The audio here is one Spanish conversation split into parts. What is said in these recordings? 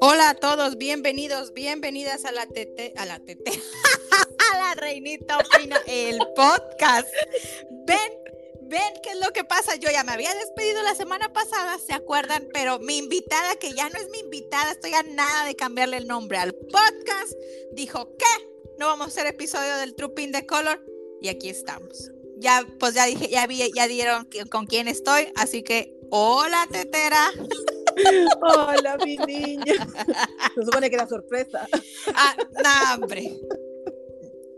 Hola a todos, bienvenidos, bienvenidas a la TT, a la TT, a la Reinita Opina, el podcast. Ven, ven qué es lo que pasa. Yo ya me había despedido la semana pasada, ¿se acuerdan? Pero mi invitada, que ya no es mi invitada, estoy a nada de cambiarle el nombre al podcast, dijo que no vamos a hacer episodio del Trooping de Color y aquí estamos. Ya, pues ya dije, ya vi, ya dieron con quién estoy, así que hola tetera. Hola, mi niña. Se supone que era sorpresa. Ah, no, hombre.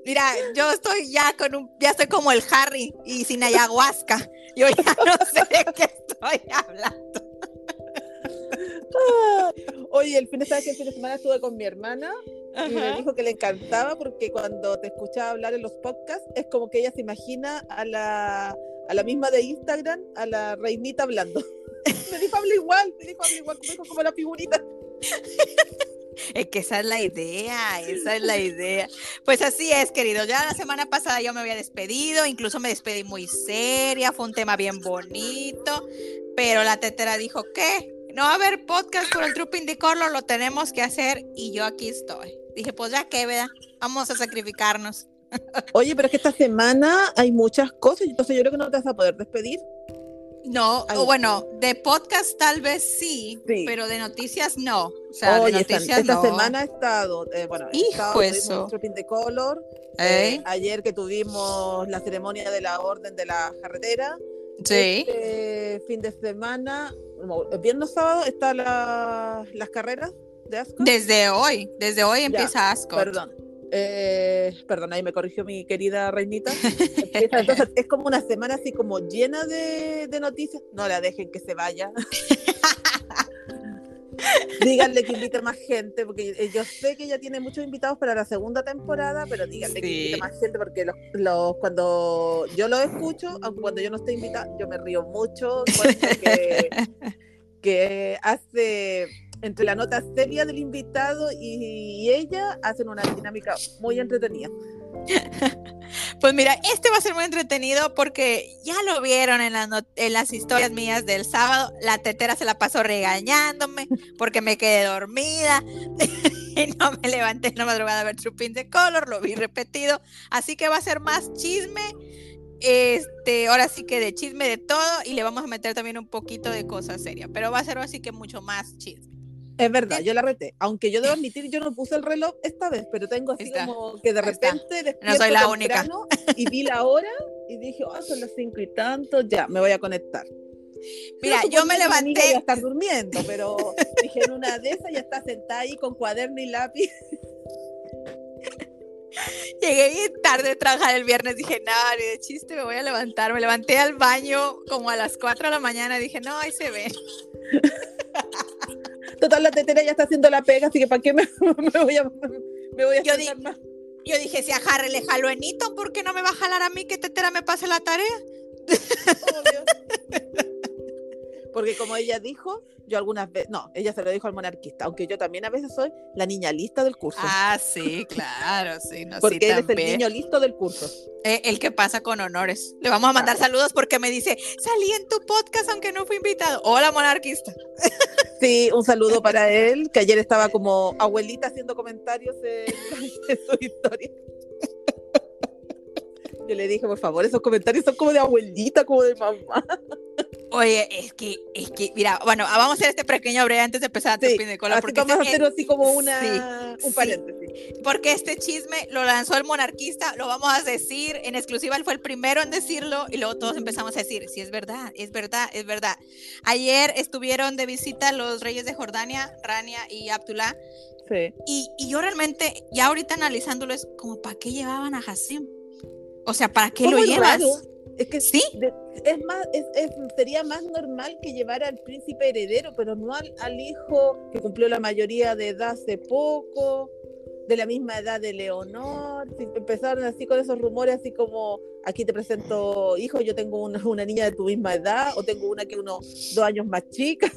Mira, yo estoy ya con un, ya estoy como el Harry y sin ayahuasca. Yo ya no sé de qué estoy hablando. oye, el fin de, el fin de semana estuve con mi hermana y me dijo que le encantaba porque cuando te escuchaba hablar en los podcasts es como que ella se imagina a la, a la misma de Instagram, a la reinita hablando. me dijo habla igual, me dijo habla igual, me dijo como la figurita. Es que esa es la idea, esa es la idea. Pues así es, querido. Ya la semana pasada yo me había despedido, incluso me despedí muy seria, fue un tema bien bonito, pero la tetera dijo que no va a haber podcast por el Trooping de Color, lo tenemos que hacer y yo aquí estoy. Dije, pues ya que, ¿verdad? Vamos a sacrificarnos. Oye, pero es que esta semana hay muchas cosas, entonces yo creo que no te vas a poder despedir. No, bueno, de podcast tal vez sí, pero de noticias no. O sea, de noticias esta, semana ha estado, eh, bueno, Hijo eso. Trooping de Color. Eh, ayer que tuvimos la ceremonia de la Orden de la Carretera. Sí. Este fin de semana, viernes sábado, están las carreras de Ascot. Desde hoy, desde hoy empieza Ascot. Perdón. Eh, perdón, ahí me corrigió mi querida reinita. Entonces es como una semana así como llena de, de noticias. No la dejen que se vaya. díganle que invite más gente, porque eh, yo sé que ella tiene muchos invitados para la segunda temporada, pero díganle que invite más gente, porque los, los, cuando yo lo escucho, aunque cuando yo no estoy invitada, yo me río mucho, que, que hace entre la nota seria del invitado y, ella hacen una dinámica muy entretenida. Pues mira, este va a ser muy entretenido porque ya lo vieron en, las historias mías del sábado. La tetera se la pasó regañándome porque me quedé dormida y no me levanté en la madrugada a ver Trooping de Color, lo vi repetido. Así que va a ser más chisme. Este, ahora sí que de chisme de todo y le vamos a meter también un poquito de cosas serias, pero va a ser así que mucho más chisme. Es verdad, yo la reté. Aunque yo debo admitir, yo no puse el reloj esta vez, pero tengo así como que de repente no soy la única. y vi la hora y dije, oh, son las cinco y tanto, ya, me voy a conectar. Mira, yo me levanté. Ya estar durmiendo, pero dije, en una de esas ya está sentada ahí con cuaderno y lápiz. Llegué tarde de trabajar el viernes, dije, nada, ni de chiste, me voy a levantar. Me levanté al baño como a las 4 de la mañana, dije, no, ahí se ve. Total, la tetera ya está haciendo la pega, así que ¿para qué me, voy a, me voy a yo, más? yo dije, si a Harry le jaló en Eton, ¿por qué no me va a jalar a mí que tetera me pase la tarea? Porque como ella dijo, yo algunas veces, no, ella se lo dijo al monarquista, aunque yo también a veces soy la niña lista del curso. Ah, sí, claro, sí. No, porque él es el niño listo del curso. Eh, el que pasa con honores. Le vamos a mandar saludos porque me dice, salí en tu podcast aunque no fui invitado. Hola, monarquista. Sí, un saludo para él, que ayer estaba como abuelita haciendo comentarios en, su historia. Yo le dije, por favor, esos comentarios son como de abuelita, como de mamá. Oye, es que, es que, mira, bueno, vamos a hacer este pequeño breve antes de empezar a sí, de cola. Porque vamos a hacer así como una, un paréntesis. porque este chisme lo lanzó el monarquista, lo vamos a decir en exclusiva, él fue el primero en decirlo y luego todos empezamos a decir, sí, es verdad, es verdad, es verdad. Ayer estuvieron de visita los reyes de Jordania, Rania y Abdullah. Sí. Y, y yo realmente, ya ahorita analizándolo, es como, ¿para qué llevaban a Hassim? O sea, ¿para qué lo llevas? Es que sí. es más, es, sería más normal que llevara al príncipe heredero, pero no al, hijo que cumplió la mayoría de edad hace poco, de la misma edad de Leonor. Empezaron así con esos rumores, así como aquí te presento hijo, yo tengo una, una niña de tu misma edad, o tengo una que unos dos años más chica.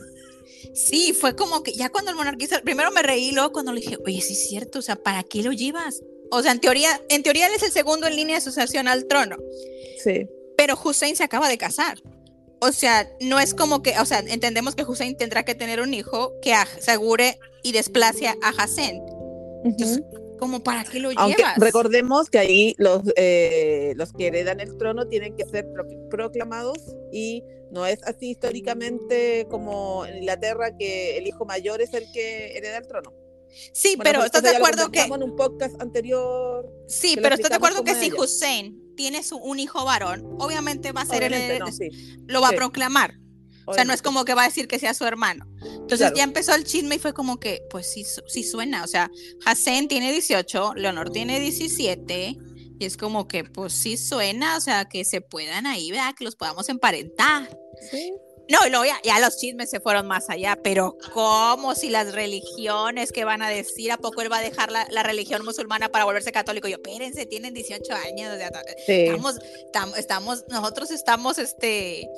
Sí, fue como que ya cuando el monarquista, primero me reí, luego cuando le dije, oye, sí es cierto, o sea, ¿para qué lo llevas? O sea, en teoría, en teoría él es el segundo en línea de sucesión al trono. Sí. Pero Hussein se acaba de casar. o sea, no es como que, o sea, entendemos que Hussein tendrá que tener un hijo que asegure y desplace a Hassan. Entonces, como para qué lo Aunque recordemos que ahí los, eh, los que heredan el trono tienen que ser proclamados y no es así históricamente como en Inglaterra que el hijo mayor es el que hereda el trono. Sí, pero ¿estás de acuerdo que en un podcast anterior? Sí, pero ¿estás de acuerdo que si Hussein tiene su, un hijo varón, obviamente va a ser el heredero, lo va a proclamar. O sea, no es como que va a decir que sea su hermano. Entonces ya empezó el chisme y fue como que, pues sí, sí suena. O sea, Hassan tiene 18, Leonor tiene 17. Y es como que, pues sí suena, o sea, que se puedan ahí, ¿verdad? Que los podamos emparentar. Sí. No, y luego ya, los chismes se fueron más allá, pero ¿cómo si las religiones que van a decir? ¿A poco él va a dejar la, religión musulmana para volverse católico? Yo, espérense, tienen 18 años, estamos, estamos, nosotros estamos este,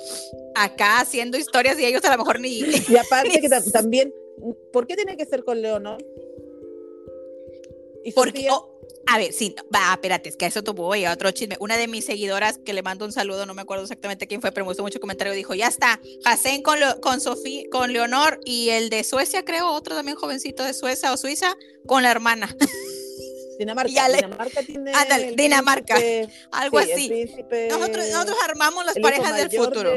acá haciendo historias y ellos a lo mejor ni... Y aparte que también, ¿por qué tiene que ser con Leonor? ¿Y Porque, a ver, sí, va, espérate, es que a eso tuvo a otro chisme. Una de mis seguidoras que le mando un saludo, no me acuerdo exactamente quién fue, pero me gustó mucho el comentario, dijo, ya está, Hassan con, con Sofía, con Leonor y el de Suecia, creo, otro también jovencito de Suecia o Suiza, con la hermana. Dinamarca, Dinamarca tiene Dinamarca, algo así. nosotros, nosotros armamos las parejas del futuro.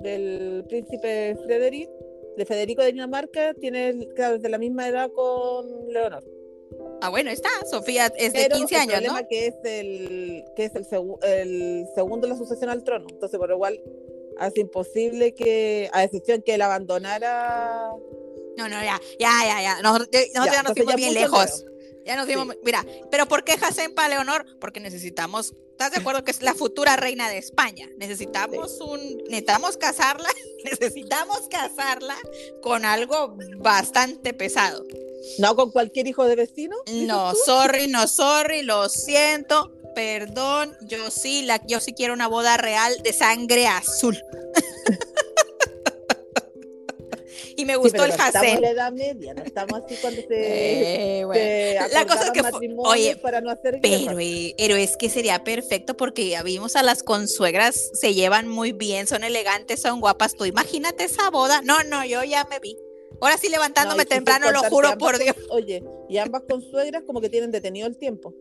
del príncipe Frederick, de Federico de Dinamarca, tiene, claro, de la misma edad con Leonor. Ah, bueno, está. Sofía es de 15 años, el problema que es el que es el, el segundo en la sucesión al trono. Entonces, por igual hace imposible que, a excepción que él abandonara. No, no, ya, ya, ya, ya. Nosotros, ya, nos fuimos bien lejos. Ya nos fuimos, mira, pero ¿por qué para Leonor? Porque necesitamos, ¿estás de acuerdo que es la futura reina de España? Necesitamos un, necesitamos casarla, necesitamos casarla con algo bastante pesado. ¿No con cualquier hijo de vecino? No, sorry, no, sorry, lo siento, perdón, yo sí, la, yo sí quiero una boda real de sangre azul. y me gustó el Hassel. Estamos en la edad media, no estamos así cuando se, eh, la cosa es que oye, para no hacer pero, eh, pero es que sería perfecto porque ya vimos a las consuegras se llevan muy bien, son elegantes, son guapas. Tú imagínate esa boda. No, no, yo ya me vi. Ahora sí levantándome temprano, lo juro por Dios. oye, y ambas consuegras como que tienen detenido el tiempo.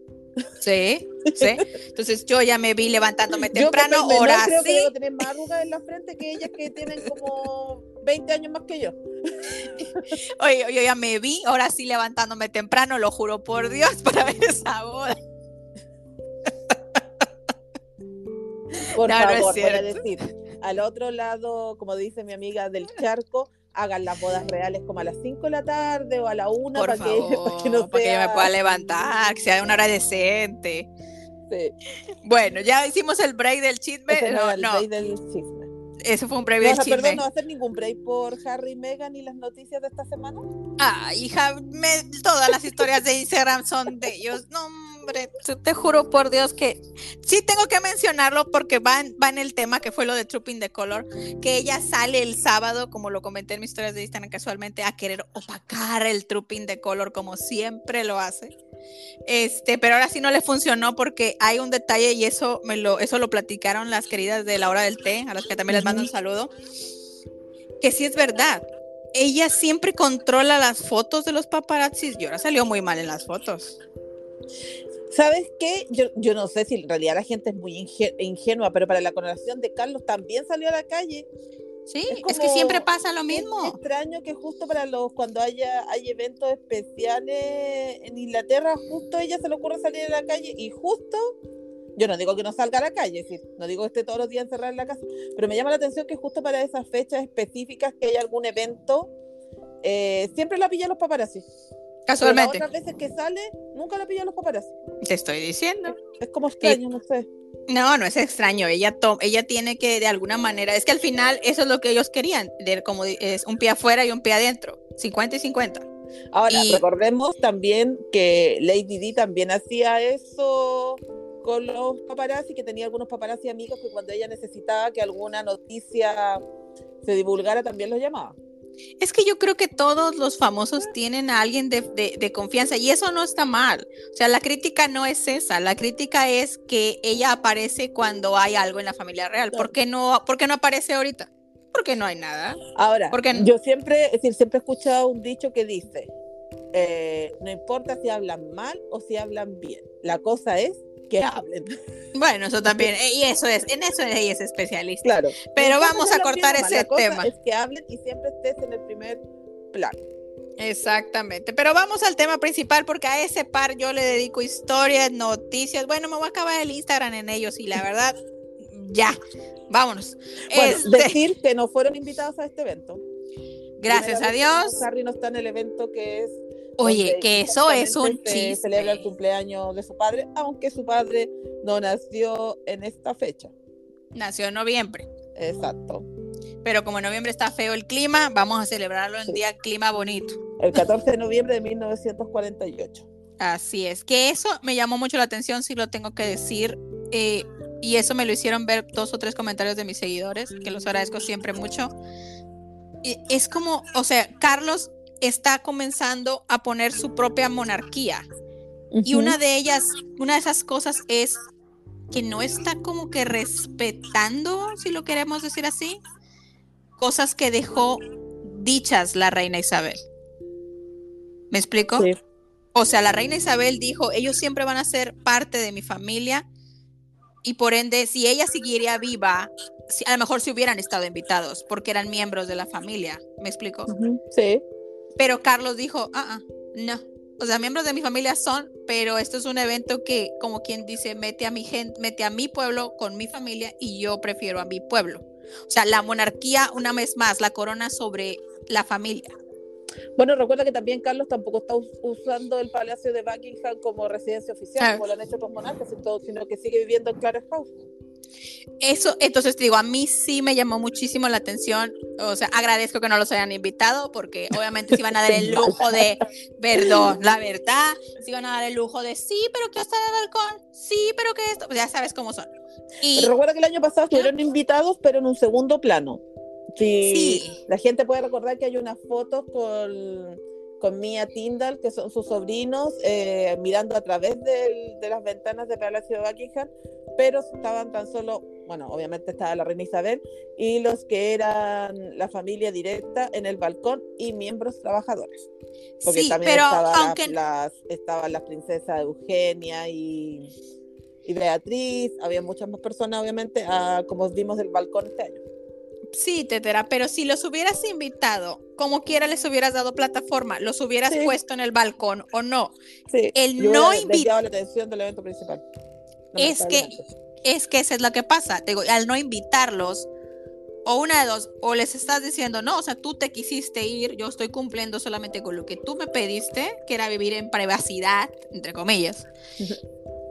Sí, sí. Entonces yo ya me vi levantándome temprano, ahora creo sí. Que debo tener más arrugas en la frente que ellas que tienen como 20 años más que yo. Oye, yo ya me vi, ahora sí levantándome temprano, lo juro por Dios, para ver esa boda. Por favor, para decir, al otro lado, como dice mi amiga del charco, hagan las bodas reales como a las 5 de la tarde o a la 1 para, que, no para que yo me pueda levantar, que sea una hora decente. Sí. Bueno, ya hicimos el break del chisme. no, el break del chisme. Eso fue un break del chisme. Perdón, ¿no va a hacer ningún break por Harry y Meghan y las noticias de esta semana? Ah, hija, todas las historias de Instagram son de ellos. No, te juro por Dios que sí tengo que mencionarlo porque va en, va en el tema que fue lo de Trooping the Color, que ella sale el sábado, como lo comenté en mis historias de Instagram casualmente, a querer opacar el Trooping the Color como siempre lo hace. Este, pero ahora sí no le funcionó porque hay un detalle y eso me lo, eso lo platicaron las queridas de la hora del té, a las que también les mando un saludo, que sí es verdad. Ella siempre controla las fotos de los paparazzis y ahora salió muy mal en las fotos. ¿Sabes qué? Yo, yo no sé si en realidad la gente es muy ingenua, pero para la coronación de Carlos también salió a la calle. Sí, es, que siempre pasa lo mismo. Es extraño que justo para los cuando haya hay eventos especiales en Inglaterra, justo ella se le ocurre salir a la calle y justo yo no digo que no salga a la calle, no digo que esté todos los días encerrada en la casa, pero me llama la atención que justo para esas fechas específicas que hay algún evento, eh, siempre la pillan los paparazzi. Casualmente. otras veces que sale, nunca la pillan los paparazzi. Te estoy diciendo. Es, como extraño, no sé. No, no es extraño. Ella, ella tiene que, de alguna manera, es que al final eso es lo que ellos querían, de, como es un pie afuera y un pie adentro, 50 y 50. Ahora, recordemos también que Lady D también hacía eso con los paparazzi, que tenía algunos paparazzi amigos que cuando ella necesitaba que alguna noticia se divulgara también los llamaba. Es que yo creo que todos los famosos tienen a alguien de, confianza y eso no está mal. O sea, la crítica no es esa, la crítica es que ella aparece cuando hay algo en la familia real. ¿Por qué no, por qué no aparece ahorita? Porque no hay nada. Ahora, Porque... yo siempre, es decir, siempre he escuchado un dicho que dice, eh, no importa si hablan mal o si hablan bien, la cosa es que hablen. Bueno, eso también, eh, y eso es, en eso ella es especialista. Claro. Pero vamos a cortar ese tema. Es que hablen y siempre estés en el primer plano. Exactamente, pero vamos al tema principal porque a ese par yo le dedico historias, noticias, bueno, me voy a acabar el Instagram en ellos y la verdad, ya, vámonos. Bueno, este decir que no fueron invitados a este evento. Gracias a Dios. Harry no está en el evento que es Oye, que eso es un chiste. Celebra el cumpleaños de su padre, aunque su padre no nació en esta fecha. Nació en noviembre. Exacto. Pero como en noviembre está feo el clima, vamos a celebrarlo en día clima bonito. El 14 de noviembre de 1948. Así es, que eso me llamó mucho la atención, si lo tengo que decir. Eh, y eso me lo hicieron ver dos o tres comentarios de mis seguidores, que los agradezco siempre mucho. Y es como, o sea, Carlos está comenzando a poner su propia monarquía. Y una de ellas, una de esas cosas es que no está como que respetando, si lo queremos decir así, cosas que dejó dichas la reina Isabel. ¿Me explico? O sea, la reina Isabel dijo, ellos siempre van a ser parte de mi familia y por ende, si ella siguiera viva, a lo mejor si hubieran estado invitados porque eran miembros de la familia. ¿Me explico? Sí. Pero Carlos dijo, ah, ah, no. O sea, miembros de mi familia son, pero esto es un evento que, como quien dice, mete a mi gente, mete a mi pueblo con mi familia y yo prefiero a mi pueblo. O sea, la monarquía, una vez más, la corona sobre la familia. Bueno, recuerda que también Carlos tampoco está usando el Palacio de Buckingham como residencia oficial, como lo han hecho otros monarcas, sino que sigue viviendo en Clarence House. Eso, entonces te digo, a mí sí me llamó muchísimo la atención. O sea, agradezco que no los hayan invitado, porque obviamente se iban a dar el lujo de, perdón, la verdad, se iban a dar el lujo de sí, pero que está en el balcón, sí, pero que esto, ya sabes cómo son. Y recuerda que el año pasado estuvieron invitados, pero en un segundo plano. Sí. La gente puede recordar que hay unas fotos con con Mia Tyndall, que son sus sobrinos, eh, mirando a través de las ventanas del Palacio de Buckingham, pero estaban tan solo, bueno, obviamente estaba la reina Isabel y los que eran la familia directa en el balcón y miembros trabajadores. Porque también estaba, las, estaban las princesas Eugenia y, y, Beatriz, había muchas más personas, obviamente, como vimos del balcón este año. Sí, Tetera, pero si los hubieras invitado, como quiera les hubieras dado plataforma, los hubieras puesto en el balcón o no. Sí, el no invitar. la atención del evento principal. es que, es que eso es lo que pasa. digo, al no invitarlos, o una de dos, o les estás diciendo, no, o sea, tú te quisiste ir, yo estoy cumpliendo solamente con lo que tú me pediste, que era vivir en privacidad, entre comillas.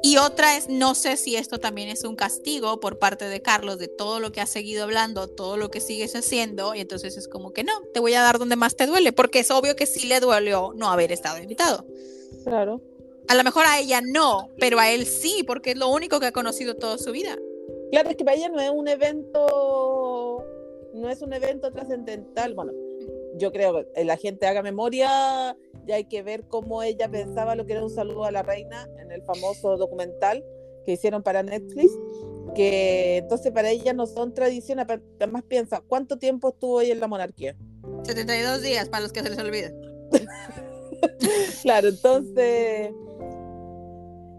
Y otra es, no sé si esto también es un castigo por parte de Carlos de todo lo que has seguido hablando, todo lo que sigues haciendo, y entonces es como que no, te voy a dar donde más te duele, porque es obvio que sí le duele no haber estado invitado. Claro. A lo mejor a ella no, pero a él sí, porque es lo único que ha conocido toda su vida. Claro, es que para ella no es un evento, no es un evento trascendental. Bueno, yo creo que la gente haga memoria ya hay que ver cómo ella pensaba lo que era un saludo a la reina en el famoso documental que hicieron para Netflix, que entonces para ella no son tradiciones, además piensa, ¿cuánto tiempo estuvo ella en la monarquía? 72 días, para los que se les olvida. claro, entonces,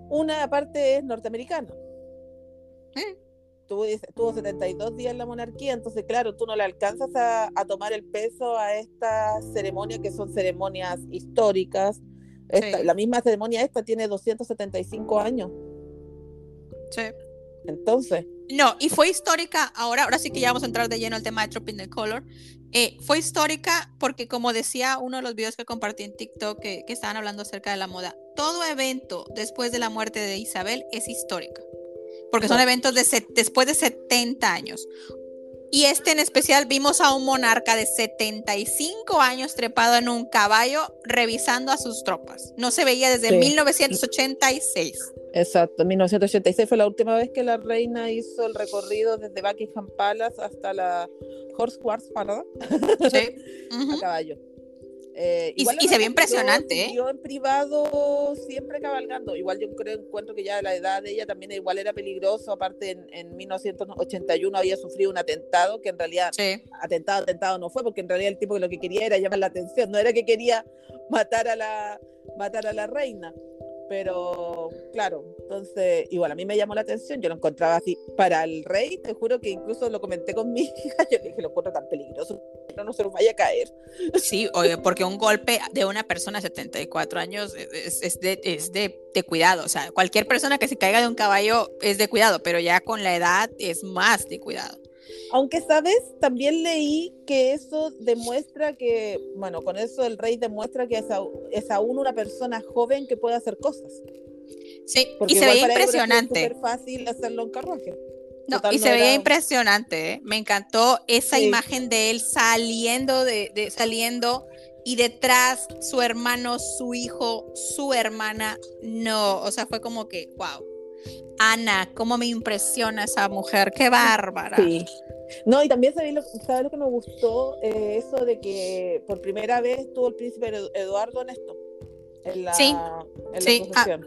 una parte es norteamericana. ¿Eh? Tuvo, tuvo 72 días en la monarquía, entonces claro, tú no le alcanzas a, tomar el peso a estas ceremonias que son ceremonias históricas. La misma ceremonia esta tiene 275 años. Sí. Entonces. No, y fue histórica, ahora, ahora sí que ya vamos a entrar de lleno al tema de Tropping the Color. Eh, fue histórica porque, como decía uno de los videos que compartí en TikTok que, que estaban hablando acerca de la moda, todo evento después de la muerte de Isabel es histórica porque son eventos de después de 70 años. Y este en especial vimos a un monarca de 75 años trepado en un caballo revisando a sus tropas. No se veía desde 1986. Exacto, en 1986 fue la última vez que la reina hizo el recorrido desde Buckingham Palace hasta la Horse Quartz Parada Sí. A caballo. Eh, Y- igual y se ve impresionante, siguió- ¿eh? en privado siempre cabalgando. Igual yo creo, encuentro que ya la edad de ella también igual era peligroso. Aparte, en, en 1981 había sufrido un atentado que en realidad Sí. atentado, atentado no fue, porque en realidad el tipo lo que quería era llamar la atención, no era que quería matar a la, matar a la reina. Pero claro, entonces igual a mí me llamó la atención, yo lo encontraba así para el rey, te juro que incluso lo comenté con mi hija, yo le dije lo encuentro tan peligroso, no, se nos vaya a caer. Sí, oye, porque un golpe de una persona de 74 años es, es de, es de, de cuidado. O sea, cualquier persona que se caiga de un caballo es de cuidado, pero ya con la edad es más de cuidado. Aunque, ¿sabes? También leí que eso demuestra que, bueno, con eso el rey demuestra que es, es aún una persona joven que puede hacer cosas. Sí, Porque y se veía impresionante. súper fácil hacerlo en carruaje. No, Total, y no se veía era- impresionante, ¿eh? Me encantó esa Sí. imagen de él saliendo de, de- saliendo y detrás su hermano, su hijo, su hermana. No, o sea, fue como que, wow. Ana, cómo me impresiona esa mujer, qué bárbara. Sí. No, y también sabes lo, ¿sabes lo que me gustó? Eh, eso de que por primera vez estuvo el príncipe Edu- Eduardo en esto. En la, Sí, en sí, la ah.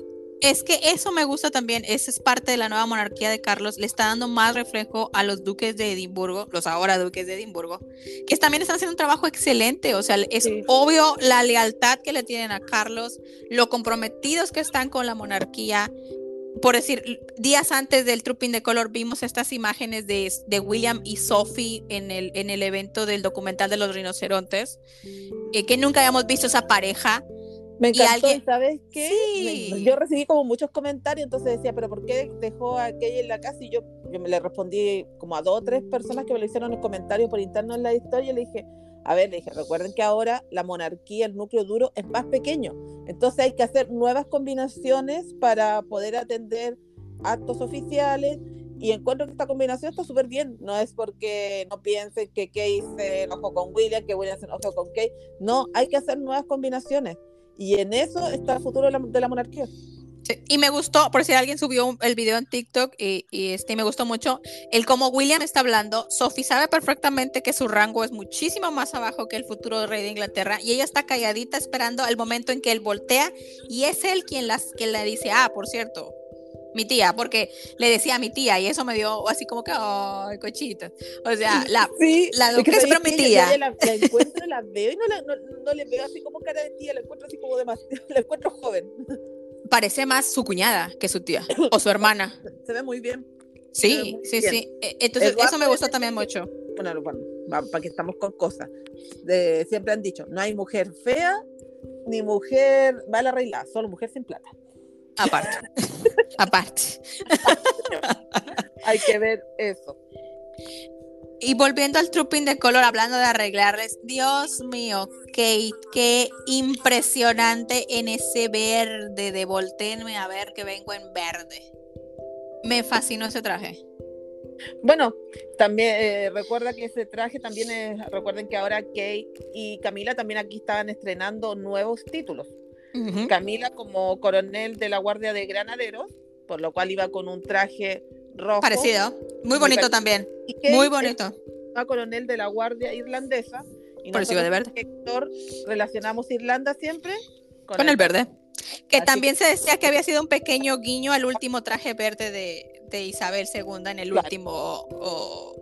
Es que eso me gusta también, esa es parte de la nueva monarquía de Carlos, le está dando más reflejo a los duques de Edimburgo, los ahora duques de Edimburgo, que también están haciendo un trabajo excelente, o sea, es Sí. obvio la lealtad que le tienen a Carlos, lo comprometidos que están con la monarquía. Por decir, días antes del Trooping de Color vimos estas imágenes de, de William y Sophie en el, en el evento del documental de los rinocerontes, eh, que nunca habíamos visto esa pareja. Me y encantó, alguien- ¿y ¿sabes qué? Sí. Me- yo recibí como muchos comentarios, entonces decía, pero ¿por qué dejó a aquella en la casa? Y yo, yo me le respondí como a dos o tres personas que me lo hicieron en comentarios por interno en la historia, y le dije, a ver, le dije, recuerden que ahora la monarquía, el núcleo duro es más pequeño, entonces hay que hacer nuevas combinaciones para poder atender actos oficiales y encuentro que esta combinación está súper bien. No es porque no piensen que Kay se enojó con William, que William se enojó con Kay. No, hay que hacer nuevas combinaciones. Y en eso está el futuro de la, de la monarquía. Sí, Y me gustó, por si alguien subió un- el video en TikTok y, y, este me gustó mucho, el cómo William está hablando. Sophie sabe perfectamente que su rango es muchísimo más abajo que el futuro rey de Inglaterra y ella está calladita esperando el momento en que él voltea y es él quien, las, quien le dice, ah, por cierto, mi tía, porque le decía a mi tía y eso me dio así como que, ay, cochita. O sea, la, Sí, la es que ¿sabes pero mi? Yo- tía. yo la, la encuentro, la veo y no, la, no, no le veo así como cara de tía, la encuentro así como demasiado, la encuentro joven. Parece más su cuñada que su tía o su hermana. Se ve muy bien. Sí, muy sí, bien. sí. Eh, Entonces, eso me gustó también mucho. Bueno, bueno, para que estamos con cosas. De, siempre han dicho, no hay mujer fea ni mujer mal arreglada, solo mujer sin plata. Aparte. Aparte. Hay que ver eso. Y volviendo al trooping de color, hablando de arreglarles, Dios mío, Kate, qué impresionante en ese verde de volteenme a ver que vengo en verde. Me fascinó ese traje. Bueno, también eh, recuerda que ese traje también es, recuerden que ahora Kate y Camila también aquí estaban estrenando nuevos títulos. Camila como coronel de la Guardia de Granaderos, por lo cual iba con un traje rojo. Parecido. Muy bonito también. Muy bonito. a coronel de la Guardia Irlandesa. Y Por de Héctor, relacionamos Irlanda siempre Con el verde. Que Así también se decía que había sido un pequeño guiño al último traje verde de, de Isabel II en el último o,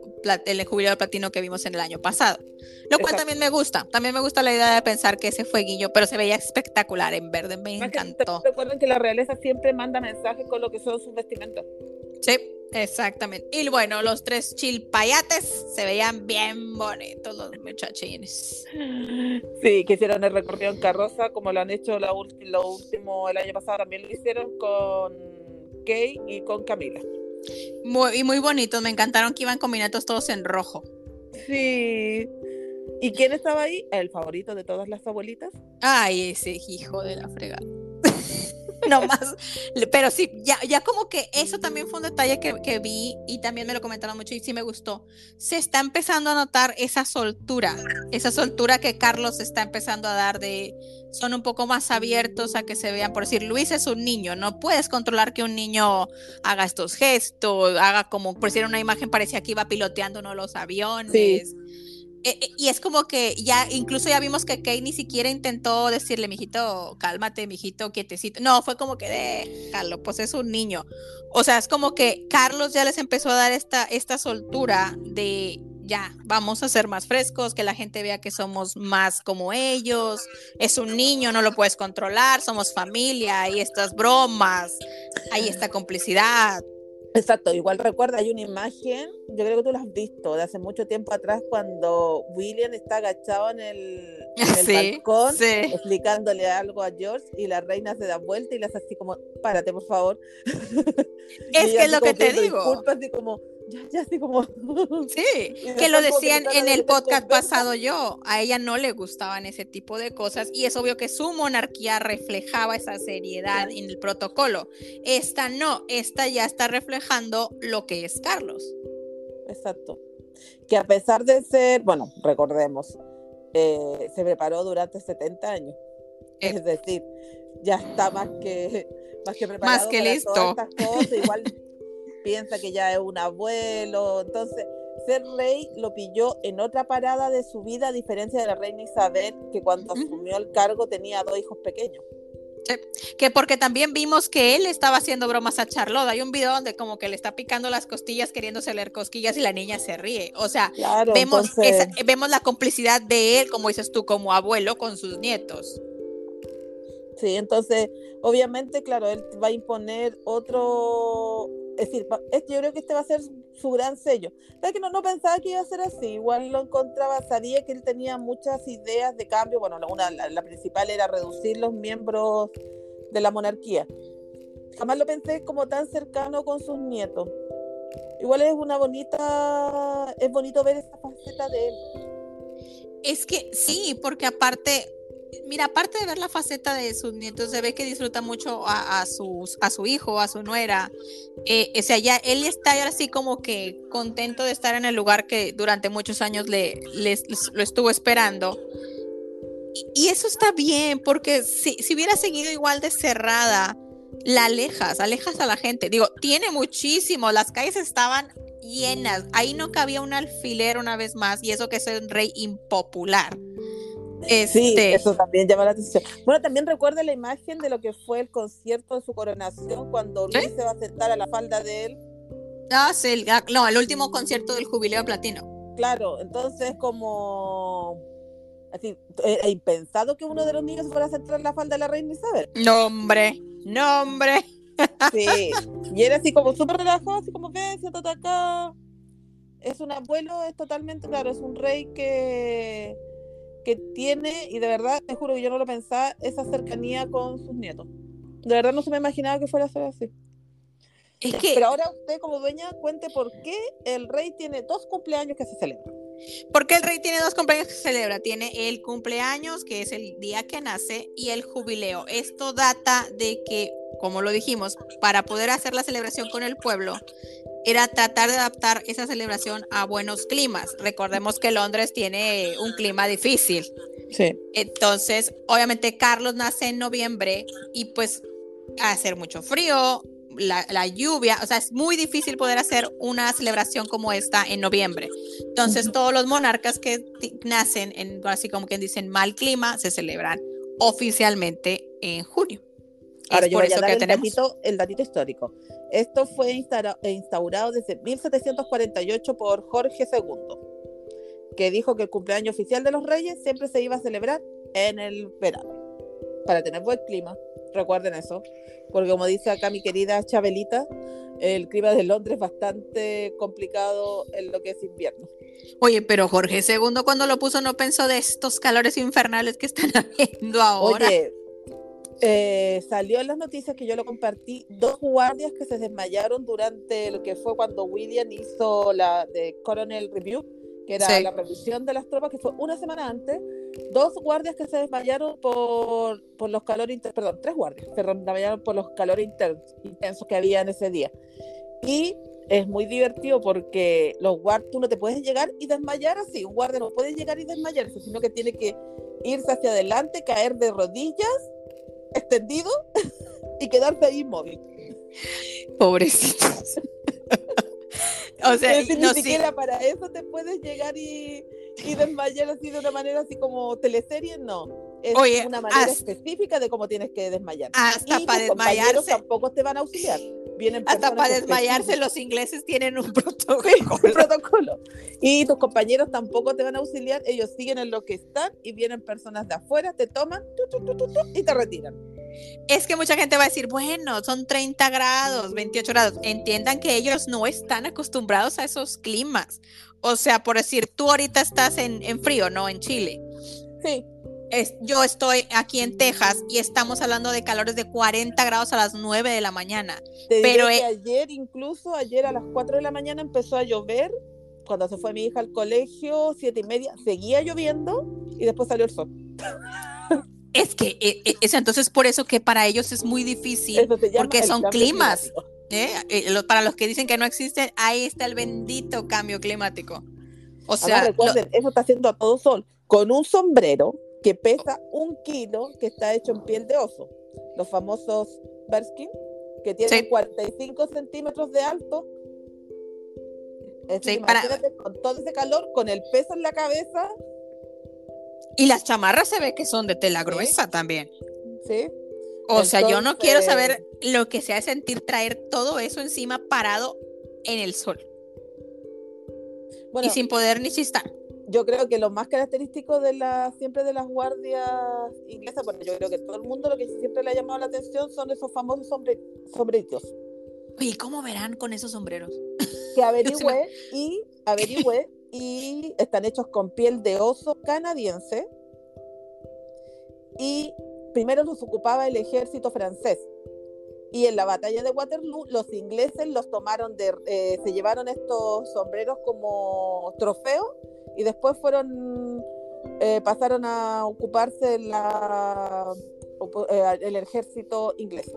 el jubileo platino que vimos en el año pasado. Lo cual Exacto. también me gusta. También me gusta la idea de pensar que ese fue guiño, pero se veía espectacular en verde. Me encantó. Recuerden que la realeza siempre manda mensajes con lo que son sus vestimentas. Sí, exactamente. Y bueno, los tres chilpayates se veían bien bonitos los muchachines. Sí, que hicieron el recorrido en carroza, como lo han hecho la lo último el año pasado, también lo hicieron con Kay y con Camila. Muy, y muy bonitos. Me encantaron que iban combinados todos en rojo. Sí. ¿Y quién estaba ahí? El favorito de todas las abuelitas. Ay, ese hijo de la fregada. no más, pero sí, ya, ya como que eso también fue un detalle que, que, vi y también me lo comentaron mucho y sí me gustó. Se está empezando a notar esa soltura, esa soltura que Carlos está empezando a dar de, son un poco más abiertos a que se vean, por decir, Luis es un niño, no puedes controlar que un niño haga estos gestos, haga como, por decir, una imagen parecía que iba piloteando uno de los aviones. Sí y es como que ya, incluso ya vimos que Kate ni siquiera intentó decirle, mijito, cálmate, mijito, quietecito. No, fue como que déjalo, pues es un niño. O sea, es como que Carlos ya les empezó a dar esta, esta soltura de ya, vamos a ser más frescos, que la gente vea que somos más como ellos. Es un niño, no lo puedes controlar, somos familia, hay estas bromas, hay esta complicidad. Exacto, igual recuerda, hay una imagen, yo creo que tú la has visto, de hace mucho tiempo atrás, cuando William está agachado en el, balcón, explicándole algo a George, y la reina se da vuelta y le hace así como, párate, por favor. Es que es lo que te digo. Disculpas, como, ya, ya así como. Sí, que lo decían en el podcast pasado yo. A ella no le gustaban ese tipo de cosas y es obvio que su monarquía reflejaba esa seriedad en el protocolo. Esta no, esta ya está reflejando lo que es Carlos. Exacto. Que a pesar de ser, bueno, recordemos, eh, se preparó durante 70 años. Eh. Es decir, ya está más que, más que preparado. Más que listo. Todas estas cosas. Igual piensa que ya es un abuelo. Entonces, ser rey lo pilló en otra parada de su vida, a diferencia de la reina Isabel, que cuando asumió el cargo tenía dos hijos pequeños. Que porque también vimos que él estaba haciendo bromas a Charlotte. Hay un video donde como que le está picando las costillas queriéndose leer cosquillas y la niña se ríe. O sea, vemos, vemos la complicidad de él, como dices tú, como abuelo con sus nietos. Sí, entonces, obviamente, claro, él va a imponer otro, es decir, yo creo que este va a ser su gran sello. ¿Sabes que no, no pensaba que iba a ser así? Igual lo encontraba, sabía que él tenía muchas ideas de cambio. Bueno, la, principal era reducir los miembros de la monarquía. Jamás lo pensé como tan cercano con sus nietos. Igual es una bonita, es bonito ver esa faceta de él. Es que sí, porque aparte, mira, aparte de ver la faceta de sus nietos, se ve que disfruta mucho a, a su hijo, a su nuera. Eh, o sea, ya él está así como que contento de estar en el lugar que durante muchos años le, lo estuvo esperando. Y, eso está bien, porque si, si hubiera seguido igual de cerrada, la alejas, alejas a la gente. Digo, tiene muchísimo, las calles estaban llenas, ahí no cabía un alfiler una vez más, y eso que es un rey impopular. Sí, este eso también llama la atención. Bueno, también recuerda la imagen de lo que fue el concierto de su coronación cuando Luis se va a sentar a la falda de él. Ah, sí, no, el último concierto del jubileo platino. Claro, entonces como así, era impensado que uno de los niños fuera a sentar a la falda de la reina Isabel. No, hombre, no, hombre. Sí, y era así como súper relajado, así como que siéntate acá. Es un abuelo, es totalmente, claro, es un rey que que tiene, y de verdad, te juro que yo no lo pensaba, esa cercanía con sus nietos. De verdad no se me imaginaba que fuera a ser así. Es que... Pero ahora usted como dueña cuente por qué el rey tiene dos cumpleaños que se celebran. Porque el rey tiene dos cumpleaños que celebra. Tiene el cumpleaños, que es el día que nace, y el jubileo. Esto data de que, como lo dijimos, para poder hacer la celebración con el pueblo, era tratar de adaptar esa celebración a buenos climas. Recordemos que Londres tiene un clima difícil. Sí. Entonces, obviamente Carlos nace en noviembre y pues hacer mucho frío, la, lluvia, o sea, es muy difícil poder hacer una celebración como esta en noviembre. Entonces, todos los monarcas que nacen en, así como quien dicen, mal clima, se celebran oficialmente en junio. Ahora yo voy a dar el datito, el datito, histórico. Esto fue instaurado desde 1748 por Jorge II, que dijo que el cumpleaños oficial de los reyes siempre se iba a celebrar en el verano, para tener buen clima. Recuerden eso, porque como dice acá mi querida Chabelita, el clima de Londres es bastante complicado en lo que es invierno. Oye, pero Jorge II cuando lo puso no pensó de estos calores infernales que están habiendo ahora. Oye, eh, salió en las noticias que yo lo compartí, dos guardias que se desmayaron durante lo que fue cuando William hizo la de Coronel Review, que era la revisión de las tropas, que fue una semana antes, dos guardias que se desmayaron por, por los calores internos, perdón, tres guardias se desmayaron por los calores intensos que había en ese día. Y es muy divertido porque los guardias, tú no te puedes llegar y desmayar así, un guardia no puede llegar y desmayarse, sino que tiene que irse hacia adelante, caer de rodillas, extendido y quedarse ahí inmóvil. Pobrecitos. o sea, ni no, siquiera para eso te puedes llegar y, y, desmayar así de una manera así como teleserie, no. Es una manera específica de cómo tienes que desmayar. Hasta para desmayarse. tampoco te van a auxiliar. Hasta para desmayarse los ingleses tienen un protocolo. un protocolo. Y tus compañeros tampoco te van a auxiliar, ellos siguen en lo que están y vienen personas de afuera, te toman y te retiran. Es que mucha gente va a decir, bueno, son 30 grados, 28 grados. Entiendan que ellos no están acostumbrados a esos climas. O sea, por decir, tú ahorita estás en, en frío, ¿no? En Chile. Sí yo estoy aquí en Texas y estamos hablando de calores de 40 grados a las 9 de la mañana. pero e ayer, incluso ayer a las 4 de la mañana empezó a llover. Cuando se fue mi hija al colegio, siete y media, seguía lloviendo y después salió el sol. Es que e, e, es entonces por eso que para ellos es muy difícil, porque son climas. Eh, para los que dicen que no existen, ahí está el bendito cambio climático. O sea, recuerden, eso está haciendo a todo sol, con un sombrero que pesa un kilo, que está hecho en piel de oso. Los famosos bearskin, que tienen 45 centímetros de alto. con todo ese calor, con el peso en la cabeza. Y las chamarras se ve que son de tela gruesa también. Sí. O sea, yo no quiero saber lo que sea sentir traer todo eso encima parado en el sol. y sin poder ni chistar yo creo que lo más característico de la siempre de las guardias inglesas, porque yo creo que todo el mundo lo que siempre le ha llamado la atención son esos famosos sombre, sombreritos. ¿Y cómo verán con esos sombreros? Que averigüe y averigüe y están hechos con piel de oso canadiense. Y primero los ocupaba el ejército francés. Y en la batalla de Waterloo, los ingleses los tomaron de, eh, se llevaron estos sombreros como trofeo y después fueron, eh, pasaron a ocuparse la, eh, el ejército inglés.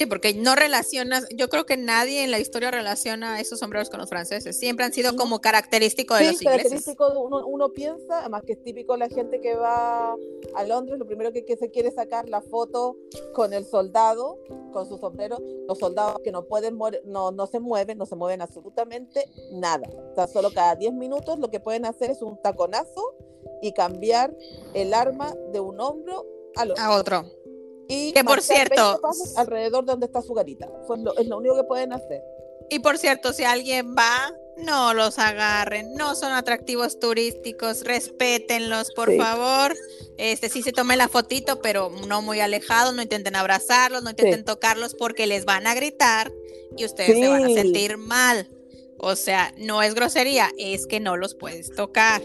Sí, porque no relacionas, yo creo que nadie en la historia relaciona esos sombreros con los franceses. Siempre han sido como característico de los ingleses. Característico, uno, uno, piensa, además que es típico la gente que va a Londres, lo primero que, que, se quiere sacar la foto con el soldado, con su sombrero, los soldados que no pueden no, no se mueven, no se mueven absolutamente nada. O sea, solo cada 10 minutos lo que pueden hacer es un taconazo y cambiar el arma de un hombro al A otro. Y que por cierto, alrededor de donde está su garita. es lo único que pueden hacer. Y por cierto, si alguien va, no los agarren, no son atractivos turísticos, respétenlos, por favor. Este sí se tome la fotito, pero no muy alejado, no intenten abrazarlos, no intenten tocarlos porque les van a gritar y ustedes se van a sentir mal. O sea, no es grosería, es que no los puedes tocar.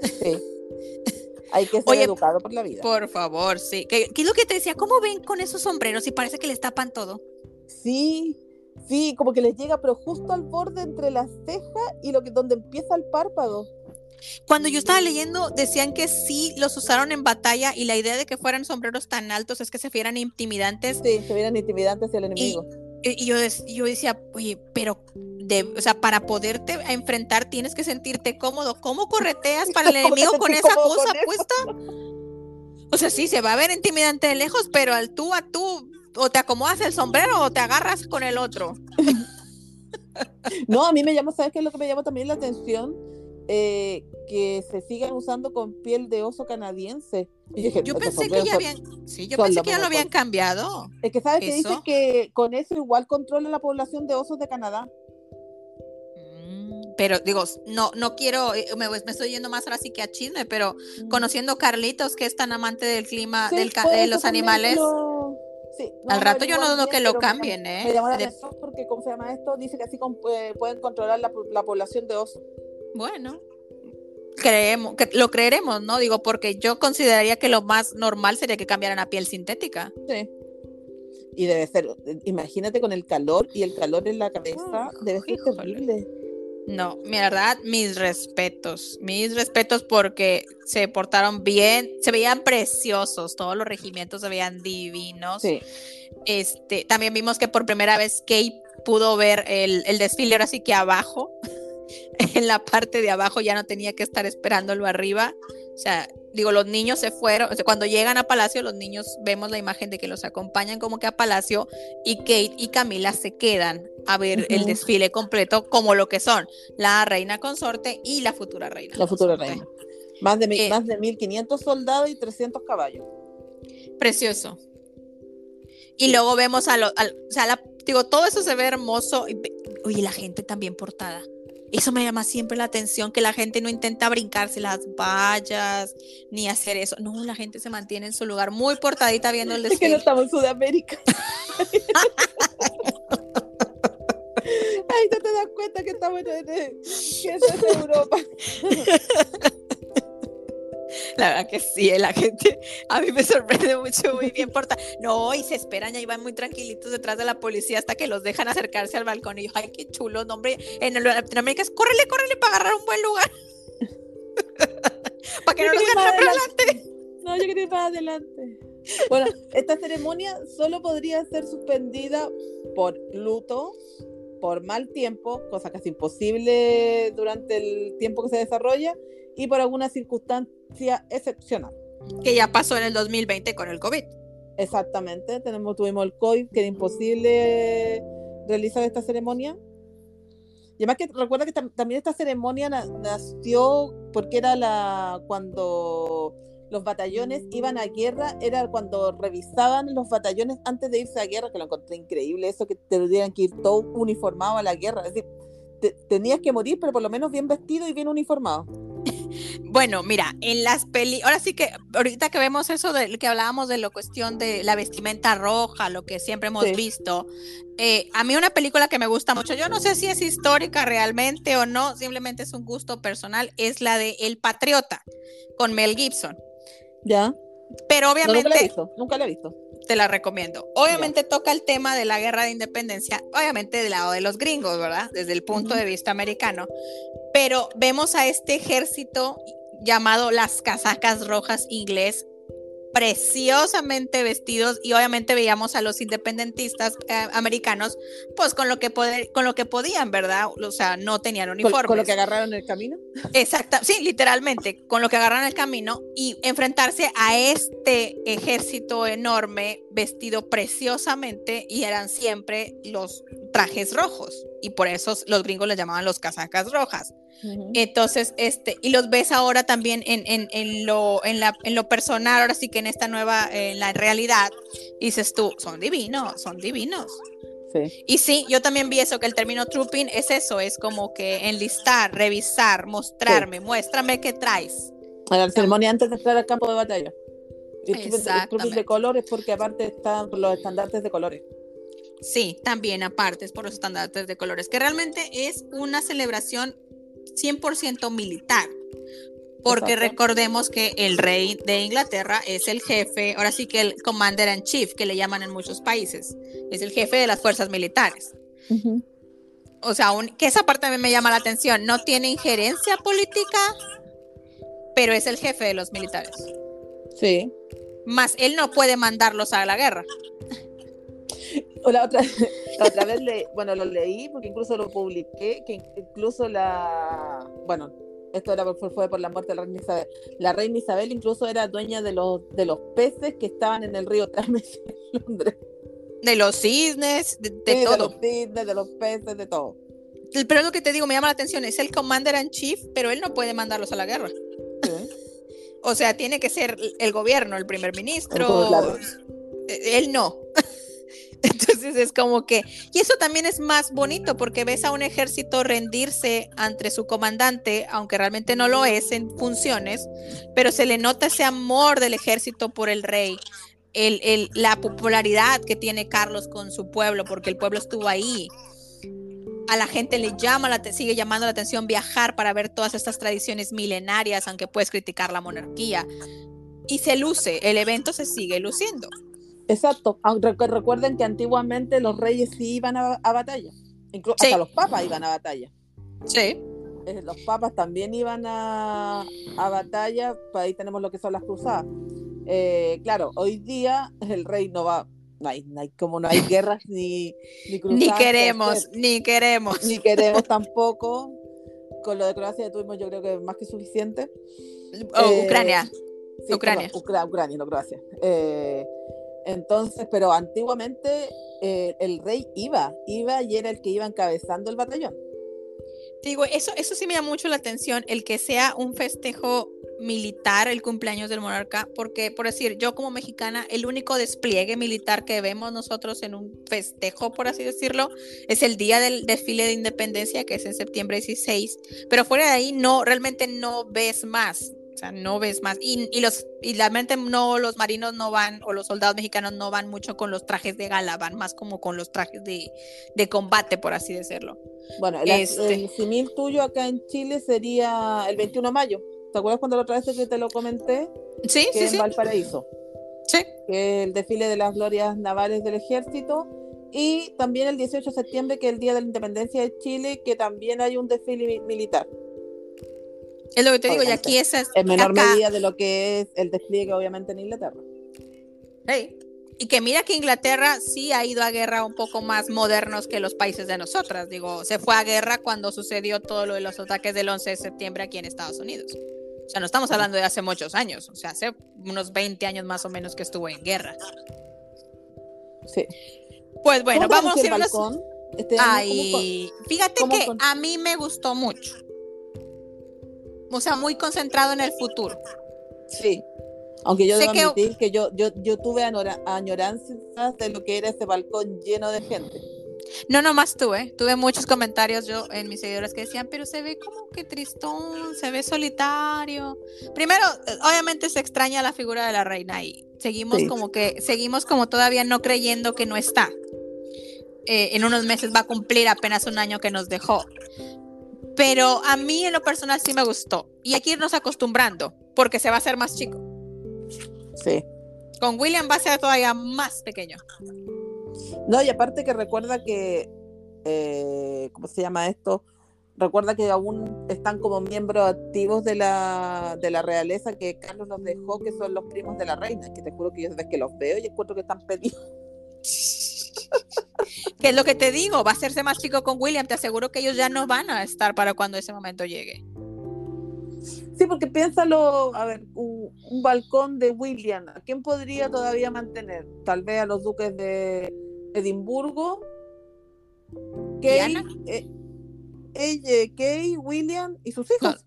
Sí. Hay que ser educado por la vida. Por favor, sí. ¿Qué, es lo que te decía? ¿Cómo ven con esos sombreros y parece que les tapan todo? Sí, sí, como que les llega, pero justo al borde entre la ceja y lo que donde empieza el párpado. Cuando yo estaba leyendo, decían que sí los usaron en batalla y la idea de que fueran sombreros tan altos es que se vieran intimidantes. Sí, se vieran intimidantes el enemigo. Y, yo, yo decía, oye, pero o sea, para poderte enfrentar tienes que sentirte cómodo. ¿Cómo correteas para el enemigo con esa cosa puesta? O sea, sí, se va a ver intimidante de lejos, pero al tú a tú, o te acomodas el sombrero o te agarras con el otro. No, a mí me llama, ¿sabes qué es lo que me llama también la atención? Eh, que se sigan usando con piel de oso canadiense. yo pensé que ya habían, sí, yo pensé que ya lo habían cambiado. Es que sabes que dice que con eso igual controla la población de osos de Canadá. Mm, pero digo, no, no quiero, eh, me, estoy yendo más ahora sí que a chisme, pero mm. conociendo a Carlitos, que es tan amante del clima, del, de los animales. Al rato yo no dudo que lo cambien, ¿eh? Me llamó la atención porque, ¿cómo se llama esto? Dice que así eh, pueden controlar la, la población de osos. Bueno, creemos, que lo creeremos, ¿no? Digo, porque yo consideraría que lo más normal sería que cambiaran a piel sintética. Sí. Y debe ser, imagínate con el calor y el calor en la cabeza, debe ser terrible. No, mi verdad, mis respetos, mis respetos porque se portaron bien, se veían preciosos, todos los regimientos se veían divinos. Sí. Este, también vimos que por primera vez Kate pudo ver el, el desfile, ahora sí que abajo, en la parte de abajo ya no tenía que estar esperándolo arriba. O sea, digo, los niños se fueron, o sea, cuando llegan a Palacio, los niños vemos la imagen de que los acompañan como que a Palacio y Kate y Camila se quedan a ver el desfile completo como lo que son la reina consorte y la futura reina. La futura reina. Más de, Eh. más de 1500 soldados y 300 caballos. Precioso. Y luego vemos a los, o sea, la- digo, todo eso se ve hermoso. y Oye, la gente también portada. Eso me llama siempre la atención, que la gente no intenta brincarse las vallas, ni hacer eso. No, la gente se mantiene en su lugar muy portadita viendo el Es que no desfile. estamos en Sudamérica. Ahí no te das cuenta que estamos en, en- que eso es Europa. La verdad que sí, la gente a mí me sorprende mucho, muy bien portada. No, y se esperan, ya iban muy tranquilitos detrás de la policía hasta que los dejan acercarse al balcón. Y yo, ay, qué chulo, no, hombre. En Latinoamérica es córrele, córrele para agarrar un buen lugar. para que no nos más por adelante. No, yo quería ir más adelante. Bueno, esta ceremonia solo podría ser suspendida por luto, por mal tiempo, cosa casi imposible durante el tiempo que se desarrolla, y por alguna circunstancia excepcional. que ya pasó en el 2020 con el COVID. Exactamente, tenemos, tuvimos el COVID, que era imposible realizar esta ceremonia. Y además que recuerda que tam- también esta ceremonia na- nació porque era la cuando los batallones iban a guerra, era cuando revisaban los batallones antes de irse a guerra, que lo encontré increíble, eso que tendrían que ir todos uniformados a la guerra. Es decir, te- tenías que morir, pero por lo menos bien vestido y bien uniformado. Bueno, mira, en las peli, ahora sí que ahorita que vemos eso de que hablábamos de la cuestión de la vestimenta roja, lo que siempre hemos Sí. visto, eh, a mí una película que me gusta mucho, yo no sé si es histórica realmente o no, simplemente es un gusto personal, es la de El Patriota con Mel Gibson. ¿Ya? Pero No, nunca la he obviamente visto, nunca la he visto. te la recomiendo. Obviamente toca el tema de la guerra de independencia, obviamente del lado de los gringos, ¿verdad? Desde el punto de vista americano. Pero vemos a este ejército llamado las casacas rojas inglés preciosamente vestidos y obviamente veíamos a los independentistas eh, americanos pues con lo que poder, con lo que podían, ¿verdad? O sea, no tenían uniformes. con lo que agarraron el camino. Exacta, sí, literalmente, con lo que agarran el camino y enfrentarse a este ejército enorme vestido preciosamente y eran siempre los trajes rojos y por eso los gringos les llamaban los casacas rojas. Entonces, este, y los ves ahora también en, en, en lo, en, la, en lo personal, ahora sí que en esta nueva, en la realidad, dices tú, son divinos, son divinos. Sí. Y sí, yo también vi eso, que el término trooping es eso, es como que enlistar, revisar, mostrarme, muéstrame qué traes. A la ceremonia antes de entrar al campo de batalla. El trooping- de colores porque aparte están los estandartes de colores. Sí, también aparte es por los estandartes de colores, que realmente es una celebración 100% militar. Porque Exacto. recordemos que el rey de Inglaterra es el jefe, ahora sí que el commander in chief, que le llaman en muchos países, es el jefe de las fuerzas militares. O sea, un- que esa parte también me llama la atención. No tiene injerencia política, pero es el jefe de los militares. Sí. Más él no puede mandarlos a la guerra. O la otra, la otra vez, le, bueno, lo leí porque incluso lo publiqué, que incluso la, bueno, esto era por, fue por la muerte de la reina Isabel. La reina Isabel incluso era dueña de los, de los peces que estaban en el río Támesis en Londres. De los cisnes, de, de Sí, todo. los cisnes, de los peces, de todo. Pero lo que te digo, me llama la atención, es el commander in chief, pero él no puede mandarlos a la guerra. Sí. O sea, tiene que ser el gobierno, el primer ministro. Claro. Eh, Él no. Entonces es como que, y eso también es más bonito porque ves a un ejército rendirse ante su comandante, aunque realmente no lo es en funciones, pero se le nota ese amor del ejército por el rey, el, el- la popularidad que tiene Carlos con su pueblo, porque el pueblo estuvo ahí. A la gente le llama, la, sigue llamando la atención viajar para ver todas estas tradiciones milenarias, aunque puedes criticar la monarquía. Y se luce, el evento se sigue luciendo. Exacto. Aunque recu- recuerden que antiguamente los reyes sí iban a, a batalla. Incluso Sí. hasta los papas iban a batalla. Sí. Eh, los papas también iban a, a batalla, pues ahí tenemos lo que son las cruzadas. Eh, claro, hoy día el rey no va, no hay, no hay como no hay guerras ni, ni cruzadas. Ni que queremos, ni queremos. ni queremos tampoco. Con lo de Croacia tuvimos, yo creo que más que suficiente. Oh, Eh, Ucrania. Sí, Ucrania. perdón, Ucra- Ucrania, no Croacia. Eh, entonces, pero antiguamente eh, el rey iba, iba y era el que iba encabezando el batallón. Digo, eso, eso sí me llama mucho la atención, el que sea un festejo militar el cumpleaños del monarca, porque por decir, yo como mexicana, el único despliegue militar que vemos nosotros en un festejo, por así decirlo, es el día del desfile de independencia, que es en septiembre 16, pero fuera de ahí no, realmente no ves más. O sea, no ves más. Y, y los, y realmente no, los marinos no van, o los soldados mexicanos no van mucho con los trajes de gala, van más como con los trajes de, de combate, por así decirlo. Bueno, el, Este. el simil tuyo acá en Chile sería el 21 de mayo. ¿Te acuerdas cuando la otra vez que te lo comenté? Sí, Que sí, en sí. Valparaíso. Sí. Que el desfile de las glorias navales del ejército. Y también el 18 de septiembre, que es el Día de la Independencia de Chile, que también hay un desfile mi- militar. Es lo que te digo, y aquí esa es En menor acá- medida de lo que es el despliegue, obviamente, en Inglaterra. Hey, Y que mira que Inglaterra sí ha ido a guerra un poco más modernos que los países de nosotras. Digo, se fue a guerra cuando sucedió todo lo de los ataques del 11 de septiembre aquí en Estados Unidos. O sea, no estamos hablando de hace muchos años, o sea, hace unos 20 años más o menos que estuvo en guerra. Sí. Pues bueno, ¿Cómo te vamos a irnos. este. Ay, fíjate que con- a mí me gustó mucho. O sea, muy concentrado en el futuro. Sí. Aunque yo Sé debo que- admitir que yo, yo, yo tuve añoranzas de lo que era ese balcón lleno de gente. No nomás tuve, tuve muchos comentarios yo en mis seguidores que decían, pero se ve como que tristón, se ve solitario. Primero, eh, obviamente se extraña la figura de la reina y seguimos Sí. como que, seguimos como todavía no creyendo que no está. Eh, en unos meses va a cumplir apenas un año que nos dejó. Pero a mí en lo personal sí me gustó. Y hay que irnos acostumbrando, porque se va a hacer más chico. Sí. Con William va a ser todavía más pequeño. No, y aparte que recuerda que, eh, ¿cómo se llama esto? Recuerda que aún están como miembros activos de la, de la realeza que Carlos nos dejó, que son los primos de la reina, que te juro que yo desde que los veo y encuentro que están pedidos. ¿Qué es lo que te digo? Va a hacerse más chico con William. Te aseguro que ellos ya no van a estar para cuando ese momento llegue. Sí, porque piénsalo, a ver, un, un balcón de William, ¿a quién podría todavía mantener? Tal vez a los duques de Edimburgo, Kay, eh, ella, Kay, William y sus hijos.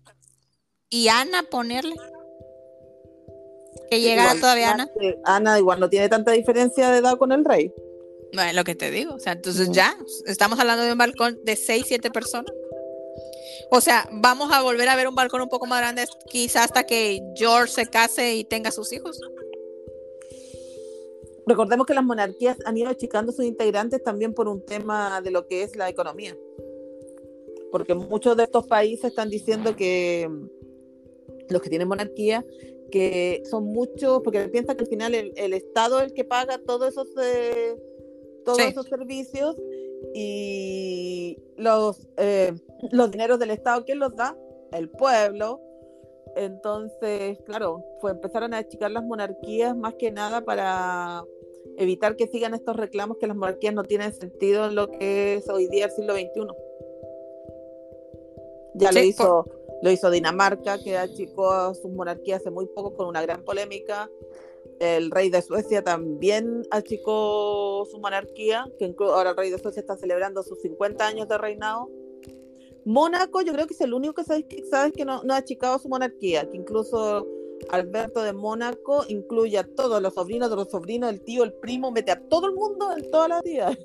Y Ana ponerle. Que llegara Igual, todavía Ana. Ana igual no tiene tanta diferencia de edad con el rey. No es lo que te digo. O sea, entonces ya estamos hablando de un balcón de 6, 7 personas. O sea, vamos a volver a ver un balcón un poco más grande, quizás hasta que George se case y tenga sus hijos. Recordemos que las monarquías han ido achicando sus integrantes también por un tema de lo que es la economía. Porque muchos de estos países están diciendo que los que tienen monarquía, que son muchos, porque piensa que al final el, el Estado es el que paga todos esos, eh, todos Sí. esos servicios y los, eh, los dineros del Estado, ¿quién los da? El pueblo. Entonces, claro, pues empezaron a achicar las monarquías más que nada para evitar que sigan estos reclamos que las monarquías no tienen sentido en lo que es hoy día el siglo XXI. Ya lo hizo, lo hizo Dinamarca, que achicó a sus monarquías hace muy poco con una gran polémica. El rey de Suecia también achicó su monarquía, que ahora el rey de Suecia está celebrando sus 50 años de reinado. Mónaco, yo creo que es el único que sabes que, sabes que no, no ha achicado su monarquía, que incluso Alberto de Mónaco incluye a todos los sobrinos de los sobrinos, el tío, el primo, mete a todo el mundo en todas las días.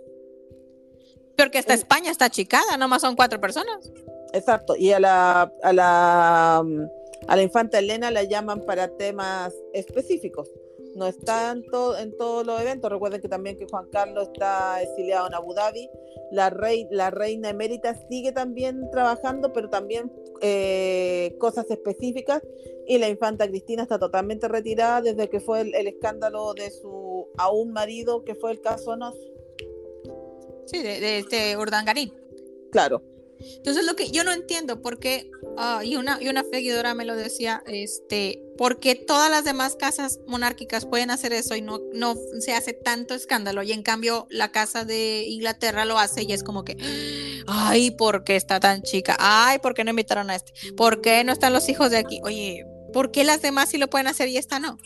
Porque hasta El- España está achicada, nomás son cuatro personas. Exacto, y a la, a la, mm, a la infanta Elena la llaman para temas específicos. No está en, to- en todos los eventos. Recuerden que también que Juan Carlos está exiliado en Abu Dhabi. La, rey, la reina emérita sigue también trabajando, pero también eh, cosas específicas. Y la infanta Cristina está totalmente retirada desde que fue el, el escándalo de su aún marido, que fue el caso Nos. Sí, de, de este Urdangarín. Claro. Entonces lo que yo no entiendo, porque, ah, y, una, y una seguidora me lo decía, este, porque todas las demás casas monárquicas pueden hacer eso y no, no se hace tanto escándalo, y en cambio la casa de Inglaterra lo hace y es como que, ay, ¿por qué está tan chica? Ay, ¿por qué no invitaron a este? ¿Por qué no están los hijos de aquí? Oye, ¿por qué las demás sí lo pueden hacer y esta no?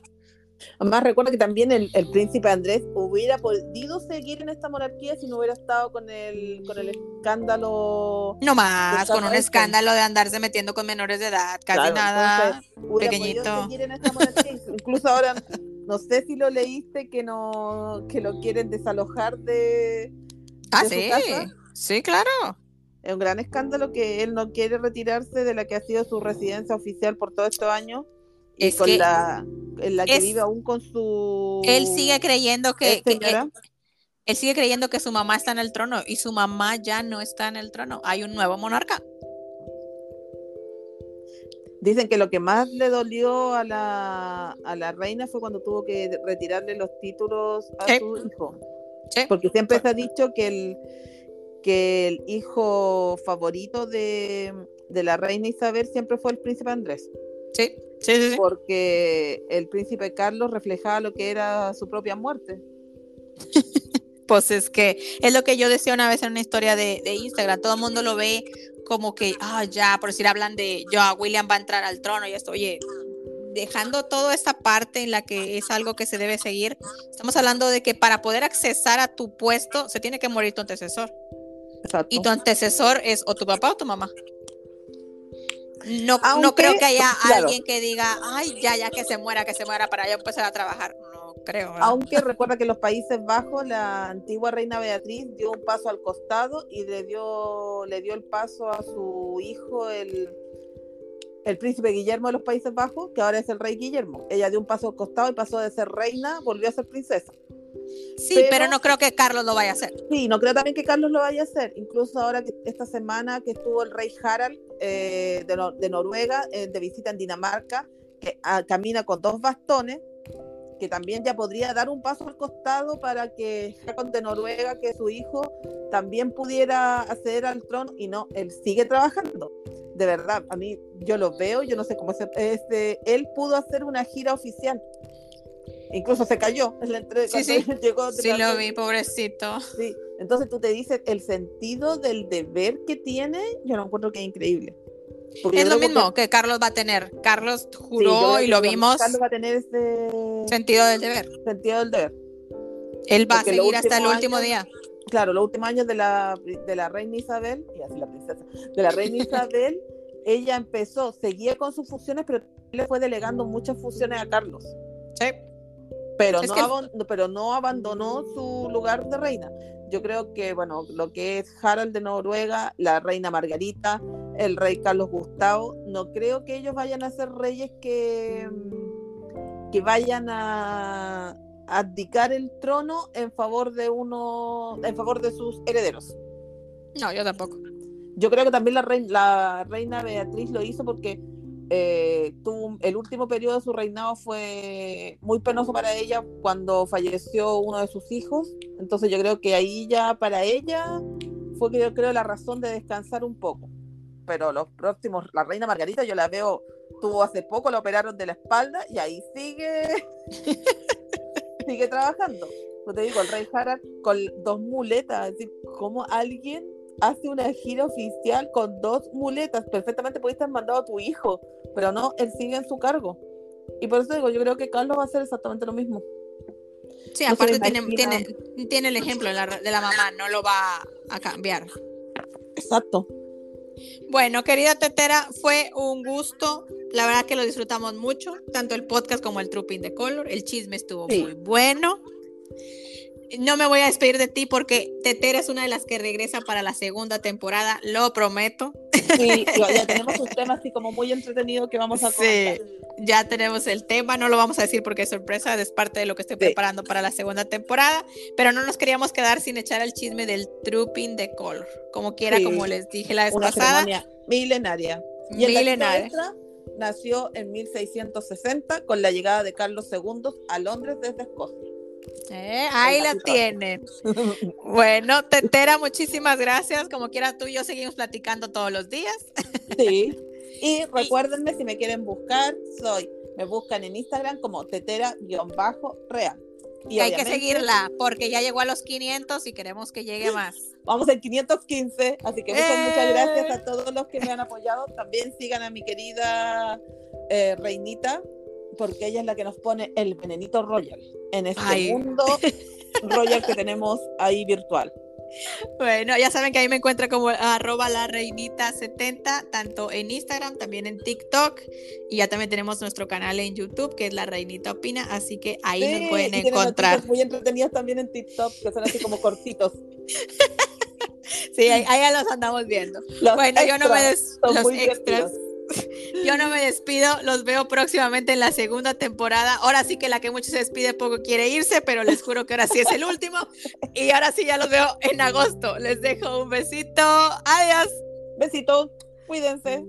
Además, recuerda que también el, príncipe Andrés hubiera podido seguir en esta monarquía si no hubiera estado con el, con el escándalo. No más, con un escándalo de andarse metiendo con menores de edad, casi nada. pequeñito. Incluso ahora, no sé si lo leíste que no que lo quieren desalojar de. Ah, sí. Sí, claro. Es un gran escándalo que él no quiere retirarse de la que ha sido su residencia oficial por todos estos años es con la la que vive aún con su él sigue creyendo que, él, sigue creyendo que su mamá está en el trono y su mamá ya no está en el trono hay un nuevo monarca Dicen que lo que más le dolió a la, a la reina fue cuando tuvo que retirarle los títulos a su hijo. Porque siempre se ha dicho que el, que el hijo favorito de, de la reina Isabel siempre fue el príncipe Andrés. Sí. Sí, Porque el príncipe Carlos reflejaba lo que era su propia muerte. pues es que es lo que yo decía una vez en una historia de, Instagram. Todo el mundo lo ve como que, ah, ya, por decir, hablan de, ya, William va a entrar al trono y esto, oye, dejando toda esta parte en la que es algo que se debe seguir, estamos hablando de que para poder accesar a tu puesto se tiene que morir tu antecesor. Y tu antecesor es o tu papá o tu mamá. No, no creo que haya alguien que diga, ay, ya, ya que se muera, que se muera para yo empezar a trabajar. No creo. Aunque recuerda que en los Países Bajos la antigua reina Beatriz dio un paso al costado y le dio, le dio el paso a su hijo, el, el príncipe Guillermo de los Países Bajos, que ahora es el rey Guillermo. Ella dio un paso al costado y pasó de ser reina, volvió a ser princesa. Sí, pero, no creo que Carlos lo vaya a hacer. Sí, no creo también que Carlos lo vaya a hacer. Incluso ahora que esta semana que estuvo el rey Harald eh, de, Noruega eh, de visita en Dinamarca, que ah, camina con dos bastones, que también ya podría dar un paso al costado para que Jacob de Noruega, que su hijo, también pudiera acceder al trono y no, él sigue trabajando. De verdad, a mí yo lo veo, yo no sé cómo se, este, él pudo hacer una gira oficial incluso se cayó en la entrega. Sí, sí, llegó sí lo vi, pobrecito. Sí, entonces tú te dices, el sentido del deber que tiene, yo no encuentro que es increíble. es lo mismo que... Carlos va a tener. Carlos juró y lo vimos. Carlos va a tener ese sentido del deber. Sentido del deber. Él va a seguir hasta el último día. Claro, los últimos años de la, de la reina Isabel, y así la princesa, de la reina Isabel, ella empezó, seguía con sus funciones, pero le fue delegando muchas funciones a Carlos. Sí pero, no, pero no abandonó su lugar de reina. Yo creo que, bueno, lo que es Harald de Noruega, la reina Margarita, el rey Carlos Gustavo, no creo que ellos vayan a ser reyes que, que vayan a abdicar el trono en favor de uno, en favor de sus herederos. No, yo tampoco. Yo creo que también la reina, la reina Beatriz lo hizo porque eh, el último periodo de su reinado fue muy penoso para ella cuando falleció uno de sus hijos. Entonces yo creo que ahí ya para ella fue yo creo la razón de descansar un poco. Pero los próximos, la reina Margarita yo la veo, tuvo hace poco, la operaron de la espalda y ahí sigue, sigue trabajando. Pues te digo, el rey Harald con dos muletas, es decir, como alguien hace una gira oficial con dos muletas. Perfectamente pudiste haber mandado a tu hijo, pero no, él sigue en su cargo. Y por eso digo, yo creo que Carlos va a hacer exactamente lo mismo. Sí, aparte tiene, tiene, tiene, el ejemplo de la, de la mamá, no lo va a cambiar. Exacto. Bueno, querida Tetera, fue un gusto. La verdad que lo disfrutamos mucho, tanto el podcast como el Trooping de Color. El chisme estuvo muy bueno no me voy a despedir de ti porque Tetera es una de las que regresa para la segunda temporada, lo prometo. Sí, ya tenemos un tema así como muy entretenido que vamos a comentar. Sí, ya tenemos el tema, no lo vamos a decir porque es sorpresa, es parte de lo que estoy preparando para la segunda temporada, pero no nos queríamos quedar sin echar el chisme del Trooping de Color, como quiera, como les dije la vez una pasada. Milenaria. Y milenaria. nació en 1660 con la llegada de Carlos II a Londres desde Escocia. Eh, ahí la tienen. Bueno, Tetera, muchísimas gracias. Como quiera tú y yo seguimos platicando todos los días. Sí. Y recuérdenme si me quieren buscar, soy, me buscan en Instagram como tetera-real. Y, hay que seguirla porque ya llegó a los 500 y queremos que llegue más. Vamos en 515, así que muchas, muchas gracias a todos los que me han apoyado. También sigan a mi querida eh, Reinita, porque ella es la que nos pone el venenito Royal en este mundo Royal que tenemos ahí virtual. Bueno, ya saben que ahí me encuentra como arroba la reinita 70, tanto en Instagram, también en TikTok, y ya también tenemos nuestro canal en YouTube, que es la reinita opina, así que ahí nos pueden encontrar. Muy entretenidas también en TikTok, que son así como cortitos. sí, ahí, ya los andamos viendo. bueno, yo no me des los extras. Yo no me despido, los veo próximamente en la segunda temporada. Ahora sí que la que mucho se despide poco quiere irse, pero les juro que ahora sí es el último. Y ahora sí ya los veo en agosto. Les dejo un besito. Adiós. Besito. Cuídense.